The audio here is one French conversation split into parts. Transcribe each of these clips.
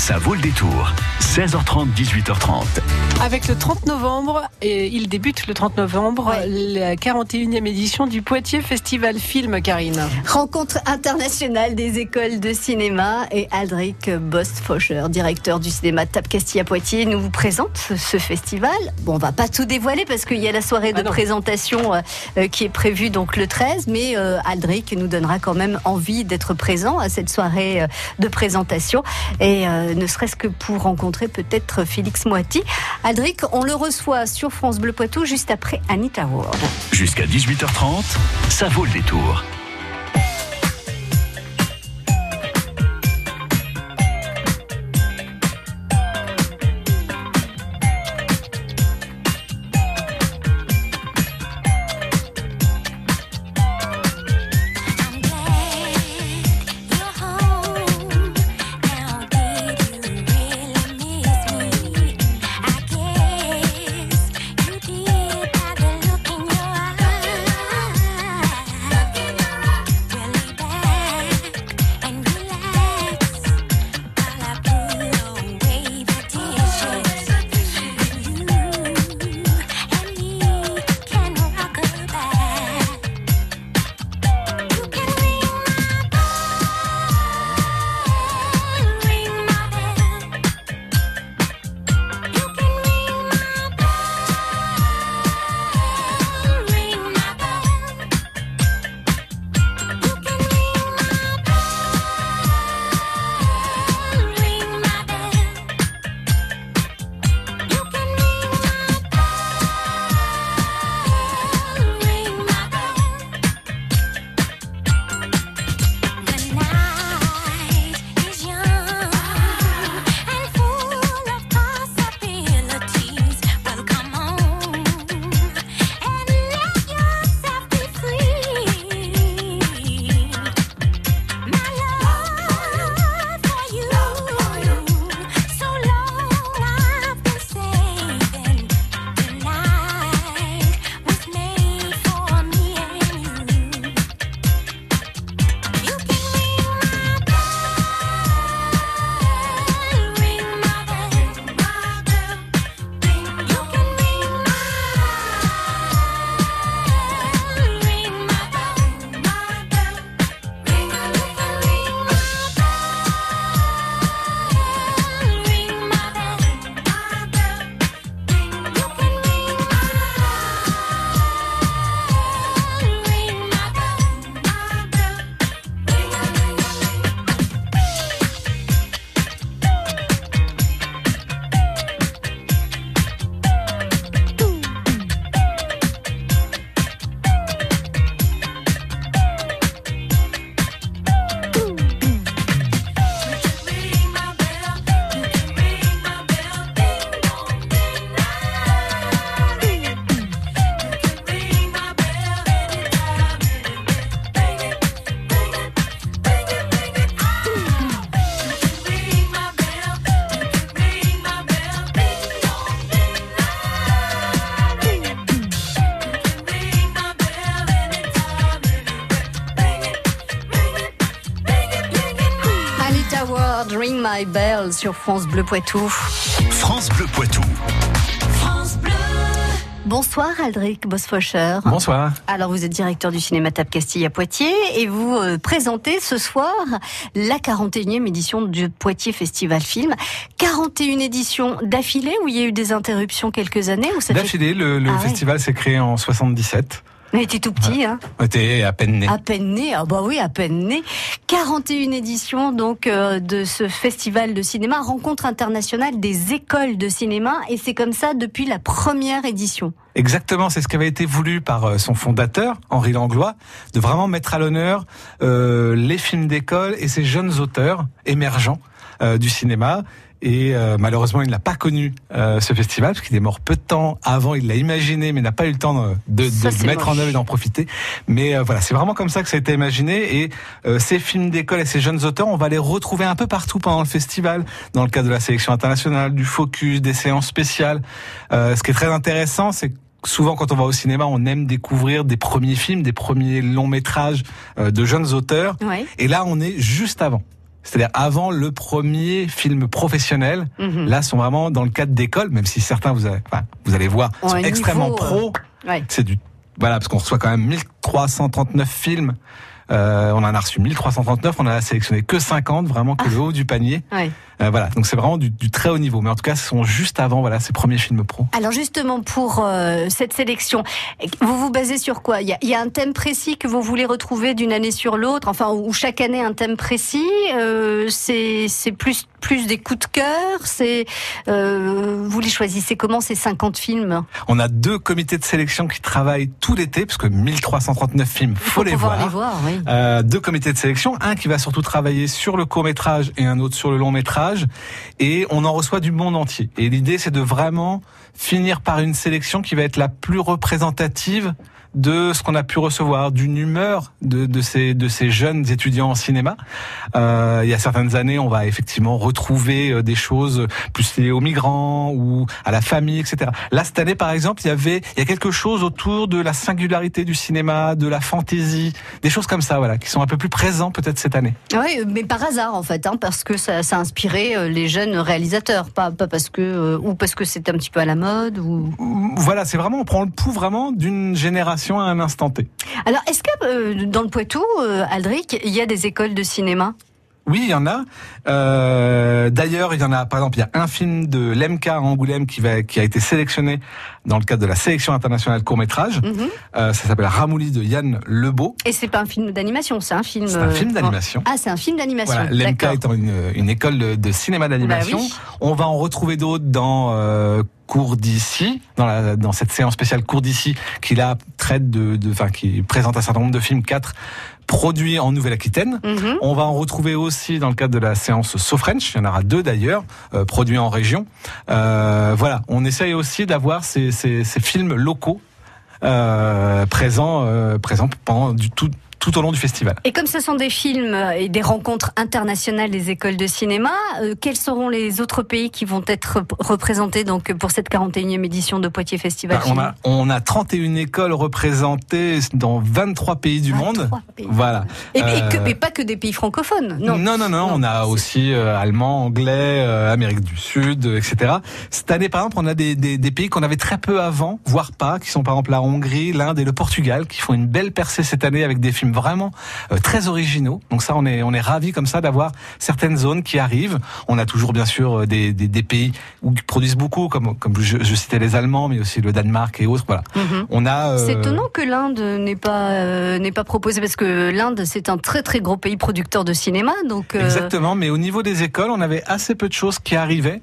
Ça vaut le détour. 16h30, 18h30. Avec le 30 novembre, et il débute le 30 novembre, la 41e édition du Poitiers Festival Film, Karine. Rencontre internationale des écoles de cinéma et Aldric Bostfoscher, directeur du cinéma Tap Castilla Poitiers, nous vous présente ce festival. Bon, on va pas tout dévoiler parce qu'il y a la soirée de Ah non. présentation euh, qui est prévue donc le 13, mais euh, Aldric nous donnera quand même envie d'être présent à cette soirée euh, de présentation et euh, ne serait-ce que pour rencontrer peut-être Félix Moiti. Aldric, on le reçoit sur France Bleu Poitou juste après Anita Ward. Jusqu'à 18h30, ça vaut le détour. Sur France Bleu Poitou. France Bleu Poitou. Bonsoir Aldric Bosfoscher. Bonsoir. Alors vous êtes directeur du cinéma Tap Castille à Poitiers et vous euh, présentez ce soir la 41e édition du Poitiers Festival Film. 41 éditions d'affilée où il y a eu des interruptions quelques années ou ça fait... D'affilée, le, le Ah festival s'est créé en 77. Mais était tout petit, hein était à peine né. À peine né, ah bah oui, à peine né. 41 éditions donc euh, de ce festival de cinéma, rencontre internationale des écoles de cinéma, et c'est comme ça depuis la première édition. Exactement, c'est ce qui avait été voulu par euh, son fondateur, Henri Langlois, de vraiment mettre à l'honneur euh, les films d'école et ces jeunes auteurs émergents euh, du cinéma. Et euh, malheureusement, il n'a pas connu euh, ce festival parce qu'il est mort peu de temps avant. Il l'a imaginé, mais n'a pas eu le temps de, de- Ça, de c'est le mettre en œuvre et d'en profiter. Mais euh, voilà, c'est vraiment comme ça que ça a été imaginé. Et euh, ces films d'école et ces jeunes auteurs, on va les retrouver un peu partout pendant le festival, dans le cadre de la sélection internationale, du focus, des séances spéciales. Euh, ce qui est très intéressant, c'est que Souvent, quand on va au cinéma, on aime découvrir des premiers films, des premiers longs métrages euh, de jeunes auteurs. Ouais. Et là, on est juste avant. C'est-à-dire avant le premier film professionnel. Mhm. Là, sont vraiment dans le cadre d'école, même si certains, vous, avez, enfin, vous allez voir, Ont sont extrêmement pro. Ouais. C'est du voilà parce qu'on reçoit quand même 1339 films. Euh, on en a reçu 1339, on en a sélectionné que 50, vraiment que le haut du panier. Ouais. Euh, voilà, donc c'est vraiment du, du très haut niveau. Mais en tout cas, ce sont juste avant voilà ces premiers films pro. Alors justement pour euh, cette sélection, vous vous basez sur quoi? Il y, a, il y a un thème précis que vous voulez retrouver d'une année sur l'autre, enfin ou chaque année un thème précis? Euh, c'est plus plus des coups de cœur? C'est vous les choisissez comment ces 50 films? On a deux comités de sélection qui travaillent tout l'été, parce que 1339 films, faut, les pouvoir voir. les voir. Oui. Deux comités de sélection, un qui va surtout travailler sur le court métrage et un autre sur le long métrage, et on en reçoit du monde entier. Et l'idée, c'est de vraiment finir par une sélection qui va être la plus représentative de ce qu'on a pu recevoir, d'une humeur de, de, ces, de ces jeunes étudiants en cinéma. Euh, il y a certaines années, on va effectivement retrouver euh, des choses plus liées aux migrants ou à la famille, etc. Là, cette année, par exemple, il y avait il y a quelque chose autour de la singularité du cinéma, de la fantaisie, des choses comme ça, voilà, qui sont un peu plus présents peut-être cette année. Oui, mais par hasard en fait, hein, parce que ça, ça a inspiré euh, les jeunes réalisateurs, pas, pas parce que euh, ou parce que c'était un petit peu à la mode ou. Voilà, c'est vraiment on prend le pouls vraiment d'une génération à un instant T. Alors, est-ce que euh, dans le Poitou, euh, Aldric, il y a des écoles de cinéma? Oui, il y en a. Euh, D'ailleurs, il y en a, par exemple, il y a un film de l'MK à Angoulême qui, va, qui a été sélectionné dans le cadre de la sélection internationale court métrage. Mhm. Euh, ça s'appelle Ramouli de Yann Lebeau. Et c'est pas un film d'animation, c'est un film. C'est un euh, film d'animation. Ah, c'est un film d'animation. Voilà, D'accord. étant une, une école de, de cinéma d'animation. Bah oui. On va en retrouver d'autres dans euh, Cours d'ici, dans, la, dans cette séance spéciale Cours d'ici, qui là traite de, enfin, qui présente un certain nombre de films, quatre produits en Nouvelle-Aquitaine. Mhm. On va en retrouver aussi dans le cadre de la séance So French. Il y en aura deux d'ailleurs, euh, produits en région. Euh, voilà, on essaye aussi d'avoir ces, ces, films locaux euh, présents, euh, présents pendant du tout, tout au long du festival. Et comme ce sont des films et des rencontres internationales des écoles de cinéma, euh, quels seront les autres pays qui vont être rep- représentés donc pour cette 41e édition de Poitiers Festival Bah, on, a, on a 31 écoles représentées dans 23 pays du monde. 23 pays. Voilà. Et, et que, Euh, mais pas que des pays francophones, non. non, non, non, on a aussi euh, allemand, anglais, Amérique du Sud, etc. Cette année, par exemple, on a des, des, des pays qu'on avait très peu avant, voire pas, qui sont par exemple la Hongrie, l'Inde et le Portugal, qui font une belle percée cette année avec des films vraiment euh, très originaux. Donc ça, on est, on est ravis comme ça d'avoir certaines zones qui arrivent. On a toujours bien sûr euh, des, des, des pays où qui produisent beaucoup, comme, comme je, je citais les Allemands, mais aussi le Danemark et autres. Voilà. Mhm. On a. C'est euh, étonnant que l'Inde n'ait pas euh, n'est pas proposé parce que l'Inde c'est un très très gros pays producteur de cinéma donc euh, Exactement, mais au niveau des écoles, on avait assez peu de choses qui arrivaient.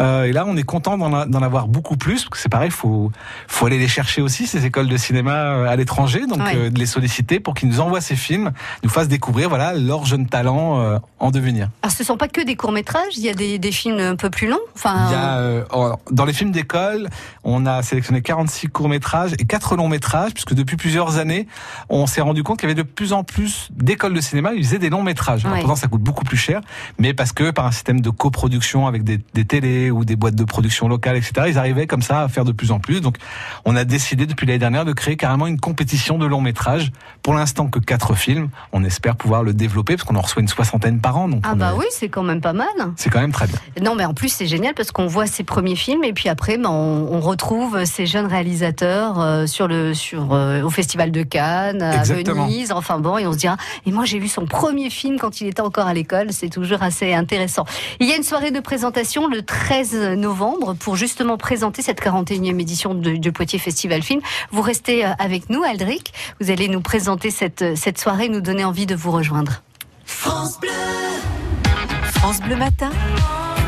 Euh, et là, on est content d'en avoir beaucoup plus, parce que c'est pareil, faut faut aller les chercher aussi ces écoles de cinéma euh, à l'étranger, donc Ouais. euh, de les solliciter pour qu'ils nous envoient ces films, nous fassent découvrir voilà leurs jeunes talents euh, en devenir. alors ce sont pas que des courts métrages il y a des, des films un peu plus longs enfin Il y a euh, dans les films d'école, on a sélectionné 46 courts métrages et 4 longs métrages, puisque depuis plusieurs années, on s'est rendu compte qu'il y avait de plus en plus d'écoles de cinéma qui faisaient des longs métrages. Alors, Ouais. Pourtant, ça coûte beaucoup plus cher, mais parce que par un système de coproduction avec des, des télés ou des boîtes de production locales, etc., ils arrivaient comme ça à faire de plus en plus. Donc, on a décidé depuis l'année dernière de créer carrément une compétition de longs métrages. Pour l'instant, que quatre films. On espère pouvoir le développer parce qu'on en reçoit une soixantaine par an. Donc, ah bah oui c'est quand même pas mal c'est quand même très bien. non mais en plus c'est génial parce qu'on voit ses premiers films et puis après ben, on, on retrouve ces jeunes réalisateurs euh, sur le sur euh, au festival de Cannes à Exactement. Venise enfin bon et on se dira et moi j'ai vu son premier film quand il était encore à l'école c'est toujours assez intéressant il y a une soirée de présentation le 13 novembre pour justement présenter cette 41e édition de Poitiers Festival Film. Vous restez euh, avec nous Aldric. Vous allez nous présenter cette cette soirée nous donner envie de vous rejoindre. France Bleu Matin,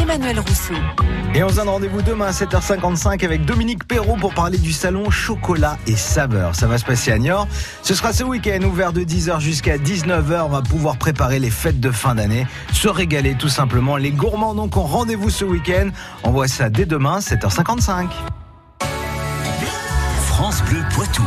Emmanuel Rousseau. Et on se donne rendez-vous demain à 7h55 avec Dominique Perrault pour parler du salon chocolat et saveurs. Ça va se passer à Niort. Ce sera ce week-end ouvert de 10h jusqu'à 19h. On va pouvoir préparer les fêtes de fin d'année, se régaler tout simplement. Les gourmands donc ont rendez-vous ce week-end. On voit ça dès demain 7h55. France Bleu Poitou.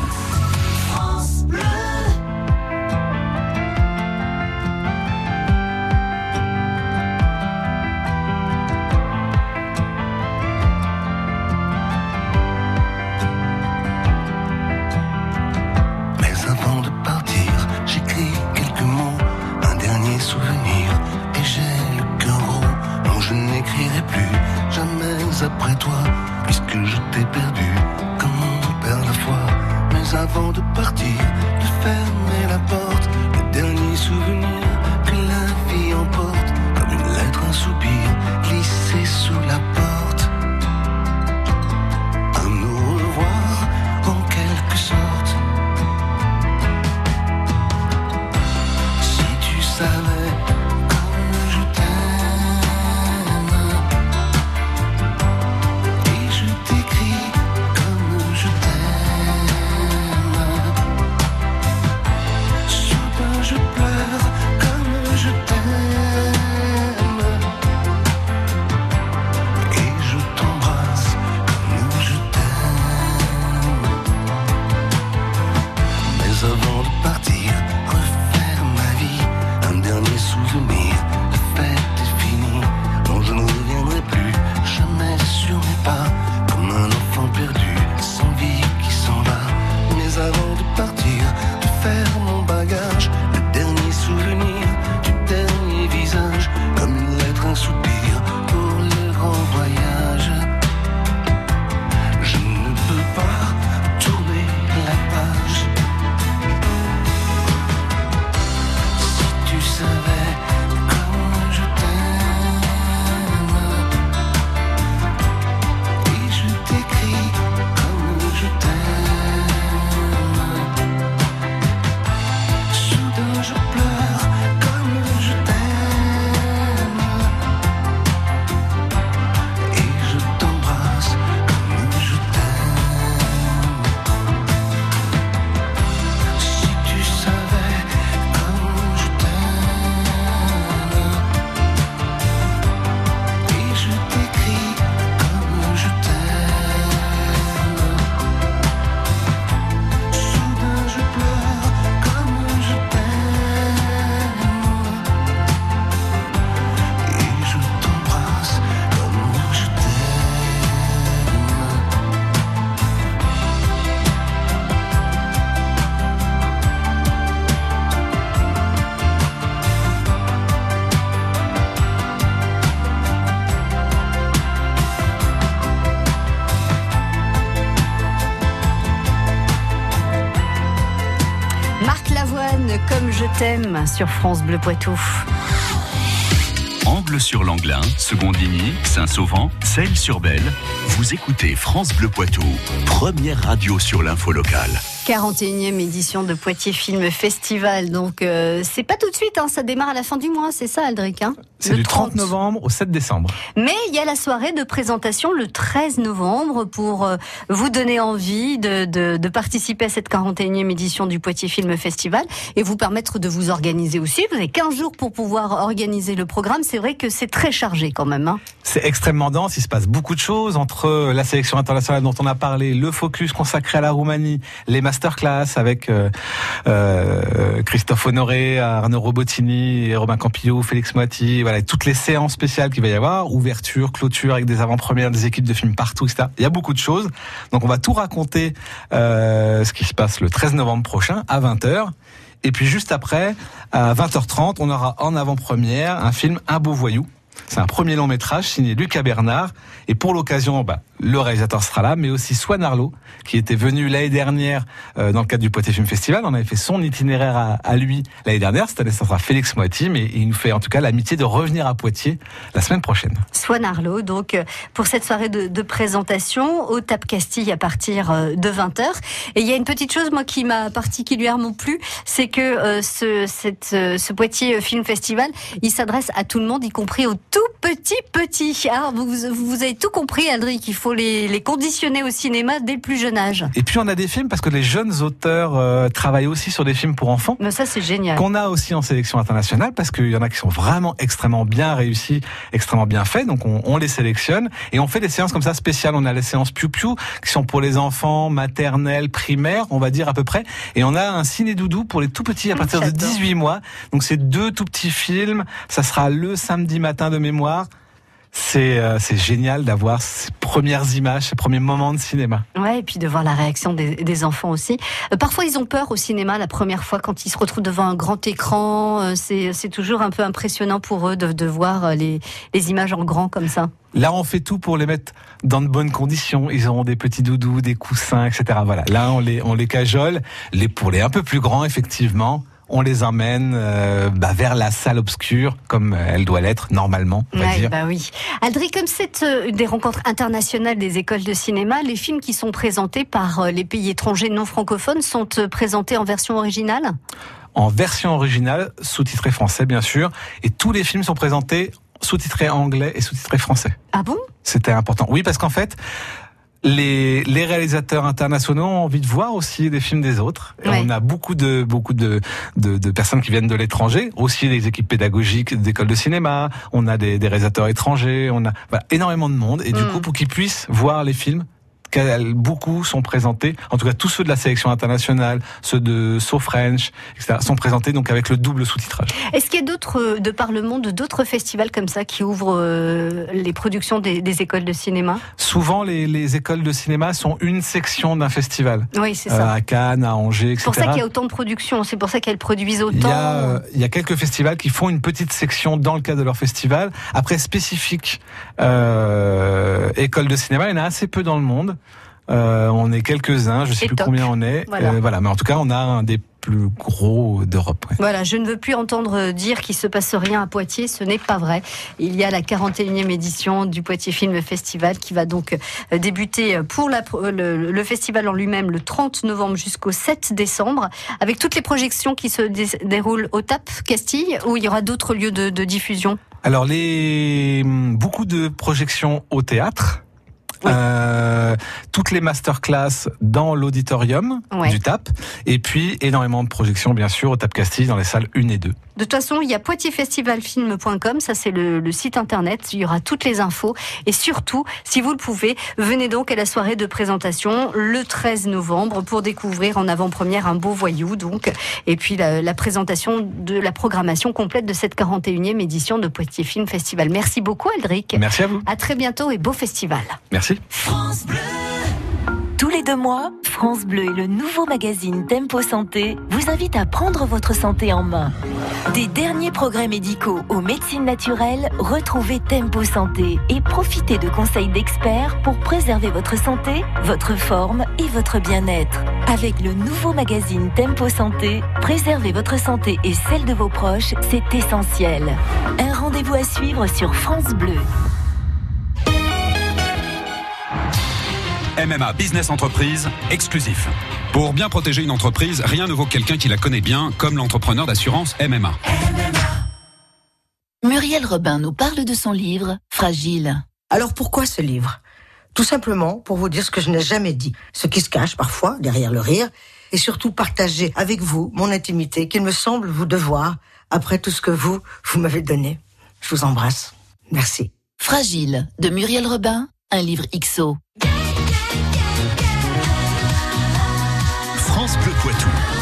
Un dernier Comme je t'aime sur France Bleu Poitou. Angle sur l'Anglin, Secondigny, Saint-Sauvent, Celles-sur-Belle. Vous écoutez France Bleu Poitou, première radio sur l'info locale. 41e édition de Poitiers Film Festival. Donc, euh, c'est pas tout de suite, hein, ça démarre à la fin du mois, c'est ça, Aldric hein? C'est Le du 30 novembre au 7 décembre. Mais il y a la soirée de présentation le 13 novembre pour euh, vous donner envie de, de, de participer à cette 41e édition du Poitiers Film Festival et vous permettre de vous organiser aussi. Vous avez 15 jours pour pouvoir organiser le programme. C'est vrai que c'est très chargé quand même. Hein. C'est extrêmement dense, il se passe beaucoup de choses entre la sélection internationale dont on a parlé, le focus consacré à la Roumanie, les masterclass avec euh, euh, Christophe Honoré, Arnaud Robotini, Robin Campillo, Félix Moiti, voilà, toutes les séances spéciales qu'il va y avoir, ouverture, clôture avec des avant-premières, des équipes de films partout, etc. Il y a beaucoup de choses. Donc on va tout raconter euh, ce qui se passe le 13 novembre prochain à 20h. Et puis juste après, à 20h30, on aura en avant-première un film Un beau voyou. C'est un premier long métrage signé Lucas Bernard. Et pour l'occasion, bah, le réalisateur sera là, mais aussi Swan Arlo, qui était venu l'année dernière euh, dans le cadre du Poitiers Film Festival. On avait fait son itinéraire à, lui l'année dernière. Cette année, ça sera Félix Moiti, mais il nous fait en tout cas l'amitié de revenir à Poitiers la semaine prochaine. Swan Arlo, donc euh, pour cette soirée de, présentation au Tap Castille à partir euh, de 20h. Et il y a une petite chose moi qui m'a particulièrement plu, c'est que ce, ce Poitiers Film Festival, il s'adresse à tout le monde, y compris aux tout petits petits. Alors vous, avez tout compris, Aldric, il faut les, les conditionner au cinéma dès le plus jeune âge. Et puis on a des films parce que les jeunes auteurs euh, travaillent aussi sur des films pour enfants. Mais ça c'est génial. qu'on a aussi en sélection internationale parce qu'il y en a qui sont vraiment extrêmement bien réussis, extrêmement bien faits. Donc on, on les sélectionne et on fait des séances comme ça spéciales. On a les séances Piu Piu qui sont pour les enfants maternels, primaires, on va dire à peu près. Et on a un ciné doudou pour les tout petits à Ah, partir de j'adore. 18 mois. Donc c'est deux tout petits films. Ça sera le samedi matin de mémoire. C'est euh, génial d'avoir ces premières images, ces premiers moments de cinéma. Ouais, et puis de voir la réaction des, des enfants aussi. Euh, parfois, ils ont peur au cinéma la première fois quand ils se retrouvent devant un grand écran. Euh, c'est c'est toujours un peu impressionnant pour eux de, de voir euh, les, les images en grand comme ça. Là, on fait tout pour les mettre dans de bonnes conditions. Ils auront des petits doudous, des coussins, etc. Voilà. Là, on les, on les cajole. Les, pour les un peu plus grands, effectivement, on les emmène euh, bah, vers la salle obscure, comme elle doit l'être normalement, on va Ouais, dire. bah oui. Aldric, comme c'est euh, des rencontres internationales des écoles de cinéma, les films qui sont présentés par euh, les pays étrangers non francophones sont euh, présentés en version originale? En version originale, sous-titré français, bien sûr. Et tous les films sont présentés sous-titré anglais et sous-titré français. Ah bon? C'était important. Oui, parce qu'en fait, les, les réalisateurs internationaux ont envie de voir aussi des films des autres. Et Ouais. On a beaucoup de beaucoup de, de, de personnes qui viennent de l'étranger, aussi des équipes pédagogiques d'écoles de cinéma. On a des, des réalisateurs étrangers. On a voilà, énormément de monde. Et du Mm. coup, pour qu'ils puissent voir les films. Beaucoup sont présentés, en tout cas tous ceux de la sélection internationale, ceux de So French, etc., sont présentés donc avec le double sous-titrage. Est-ce qu'il y a d'autres, euh, de par le monde, d'autres festivals comme ça qui ouvrent euh, les productions des, des écoles de cinéma? Souvent, les, les écoles de cinéma sont une section d'un festival. Oui, c'est Euh, ça. à Cannes, à Angers, etc. C'est pour ça qu'il y a autant de productions, c'est pour ça qu'elles produisent autant. Il y, a, euh, il y a quelques festivals qui font une petite section dans le cadre de leur festival. Après, spécifique euh, école de cinéma, il y en a assez peu dans le monde. Euh, on est quelques-uns, je sais Et plus combien on est. Voilà. Euh, voilà, mais en tout cas, on a un des plus gros d'Europe. ouais. Voilà, je ne veux plus entendre dire qu'il se passe rien à Poitiers, ce n'est pas vrai. Il y a la 41e édition du Poitiers Film Festival qui va donc euh, débuter pour la, le, le festival en lui-même le 30 novembre jusqu'au 7 décembre, avec toutes les projections qui se dé- déroulent au TAP Castille, où il y aura d'autres lieux de, de diffusion? Alors, les beaucoup de projections au théâtre. Oui. Euh, toutes les masterclass dans l'auditorium Ouais. du TAP et puis énormément de projections bien sûr au TAP Castille dans les salles 1 et 2. De toute façon, il y a poitiersfestivalfilm.com, ça c'est le, le site internet, il y aura toutes les infos. Et surtout, si vous le pouvez, venez donc à la soirée de présentation le 13 novembre pour découvrir en avant-première un beau voyou, donc, et puis la, la présentation de la programmation complète de cette 41e édition de Poitiers Film Festival. Merci beaucoup, Aldric. Merci à vous. À très bientôt et beau festival. Merci. Tous les deux mois, France Bleu et le nouveau magazine Tempo Santé vous invitent à prendre votre santé en main. Des derniers progrès médicaux aux médecines naturelles, retrouvez Tempo Santé et profitez de conseils d'experts pour préserver votre santé, votre forme et votre bien-être. Avec le nouveau magazine Tempo Santé, préserver votre santé et celle de vos proches, c'est essentiel. Un rendez-vous à suivre sur France Bleu. MMA Business Entreprise, exclusif. Pour bien protéger une entreprise, rien ne vaut quelqu'un qui la connaît bien, comme l'entrepreneur d'assurance MMA. Muriel Robin nous parle de son livre Fragile. Alors pourquoi ce livre? Tout simplement pour vous dire ce que je n'ai jamais dit, ce qui se cache parfois derrière le rire, et surtout partager avec vous mon intimité qu'il me semble vous devoir après tout ce que vous, vous m'avez donné. Je vous embrasse. Merci. Fragile de Muriel Robin, un livre XO. France Bleu Poitou.